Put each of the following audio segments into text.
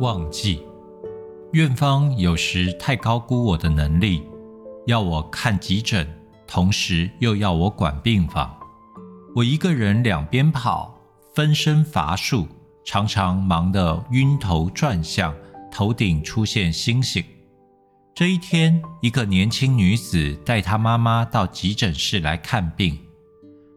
忘记。院方有时太高估我的能力，要我看急诊，同时又要我管病房。我一个人两边跑，分身乏术，常常忙得晕头转向，头顶出现星星。这一天，一个年轻女子带她妈妈到急诊室来看病。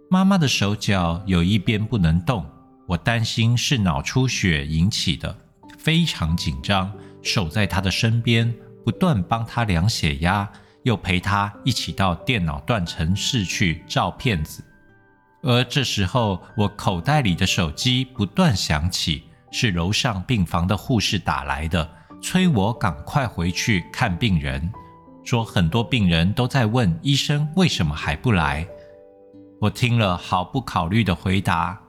妈妈的手脚有一边不能动，我担心是脑出血引起的，非常紧张，守在他的身边，不断帮他量血压，又陪他一起到电脑断层室去照片子。而这时候，我口袋里的手机不断响起，是楼上病房的护士打来的。催我赶快回去看病人，说很多病人都在问医生为什么还不来。我听了毫不考虑的回答：“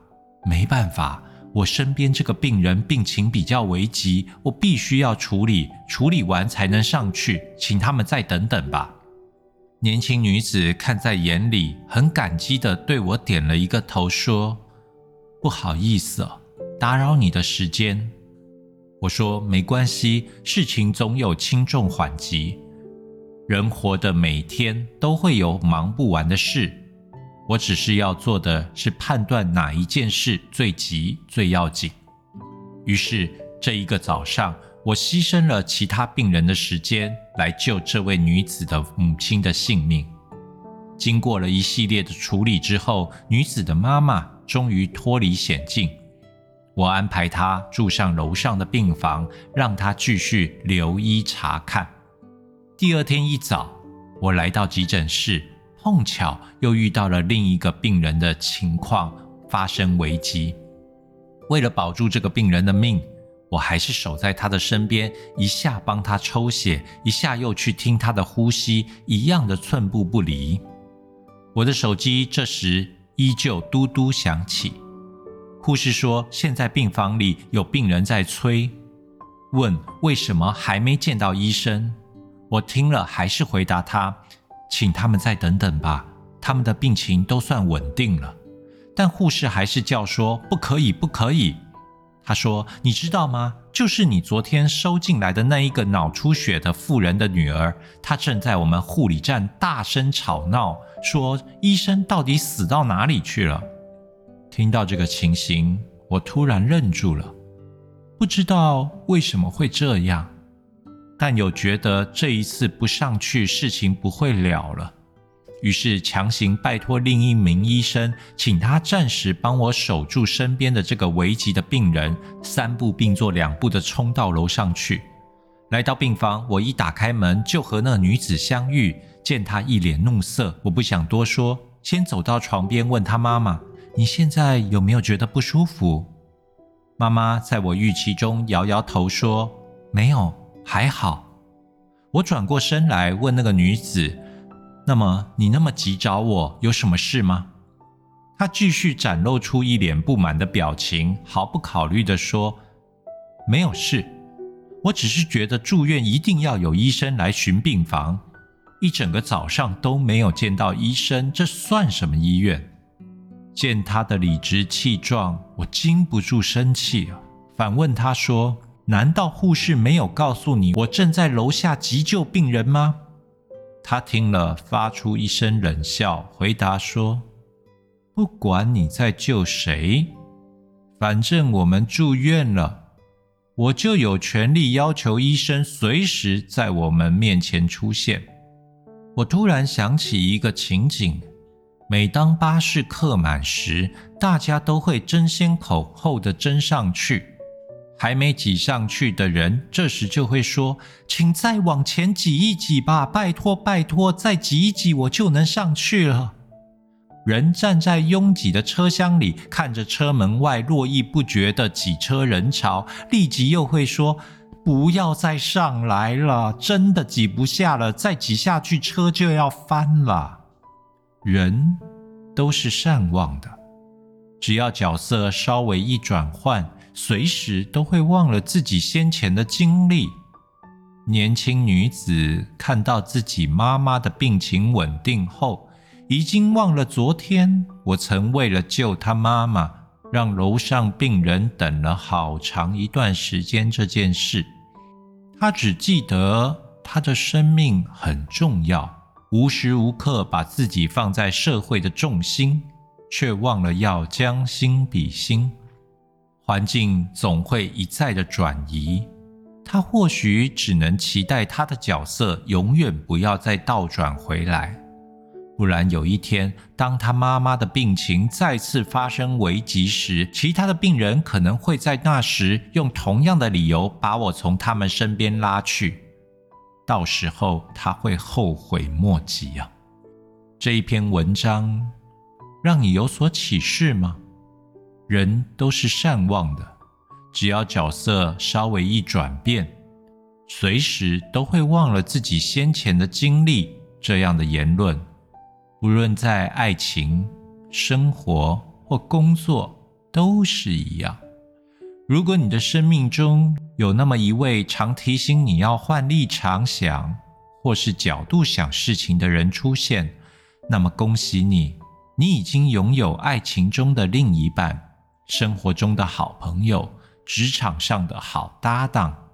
没办法，我身边这个病人病情比较危急，我必须要处理，处理完才能上去，请他们再等等吧。”年轻女子看在眼里，很感激的对我点了一个头，说：“不好意思，打扰你的时间。”我说没关系，事情总有轻重缓急。人活的每天都会有忙不完的事，我只是要做的是判断哪一件事最急最要紧。于是这一个早上，我牺牲了其他病人的时间来救这位女子的母亲的性命。经过了一系列的处理之后，女子的妈妈终于脱离险境。我安排她住上楼上的病房，让她继续留医查看。第二天一早，我来到急诊室，碰巧又遇到了另一个病人的情况发生危机。为了保住这个病人的命，我还是守在他的身边，一下帮他抽血，一下又去听他的呼吸，一样的寸步不离。我的手机这时依旧嘟嘟响起。护士说：“现在病房里有病人在催，问为什么还没见到医生。”我听了还是回答他：“请他们再等等吧，他们的病情都算稳定了。”但护士还是叫说：“不可以，不可以。”他说：“你知道吗？就是你昨天收进来的那一个脑出血的妇人的女儿，她正在我们护理站大声吵闹，说医生到底死到哪里去了。”听到这个情形，我突然愣住了，不知道为什么会这样，但有觉得这一次不上去，事情不会了了，于是强行拜托另一名医生，请他暂时帮我守住身边的这个危急的病人，三步并作两步的冲到楼上去。来到病房，我一打开门就和那女子相遇，见她一脸怒色，我不想多说，先走到床边问她妈妈。你现在有没有觉得不舒服？妈妈在我预期中摇摇头说：“没有，还好。”我转过身来问那个女子：“那么你那么急找我，有什么事吗？”她继续展露出一脸不满的表情，毫不考虑地说：“没有事，我只是觉得住院一定要有医生来巡病房，一整个早上都没有见到医生，这算什么医院？”见他的理直气壮，我禁不住生气！反问他说：“难道护士没有告诉你我正在楼下急救病人吗？”他听了，发出一声冷笑，回答说：“不管你在救谁，反正我们住院了，我就有权利要求医生随时在我们面前出现。”我突然想起一个情景。每当巴士客满时，大家都会争先恐后的争上去。还没挤上去的人，这时就会说：“请再往前挤一挤吧，拜托拜托，再挤一挤，我就能上去了。”人站在拥挤的车厢里，看着车门外络绎不绝的挤车人潮，立即又会说：“不要再上来了，真的挤不下了，再挤下去车就要翻了。”人都是善忘的，只要角色稍微一转换，随时都会忘了自己先前的经历。年轻女子看到自己妈妈的病情稳定后，已经忘了昨天我曾为了救她妈妈让楼上病人等了好长一段时间这件事。她只记得她的生命很重要，无时无刻把自己放在社会的重心，却忘了要将心比心。环境总会一再的转移，他或许只能期待他的角色永远不要再倒转回来。不然有一天，当他妈妈的病情再次发生危急时，其他的病人可能会在那时用同样的理由把我从他们身边拉去，到时候他会后悔莫及啊！这一篇文章让你有所启示吗？人都是善忘的，只要角色稍微一转变，随时都会忘了自己先前的经历。这样的言论。无论在爱情、生活或工作，都是一样。如果你的生命中有那么一位常提醒你要换立场想，或是角度想事情的人出现，那么恭喜你，你已经拥有爱情中的另一半、生活中的好朋友、职场上的好搭档。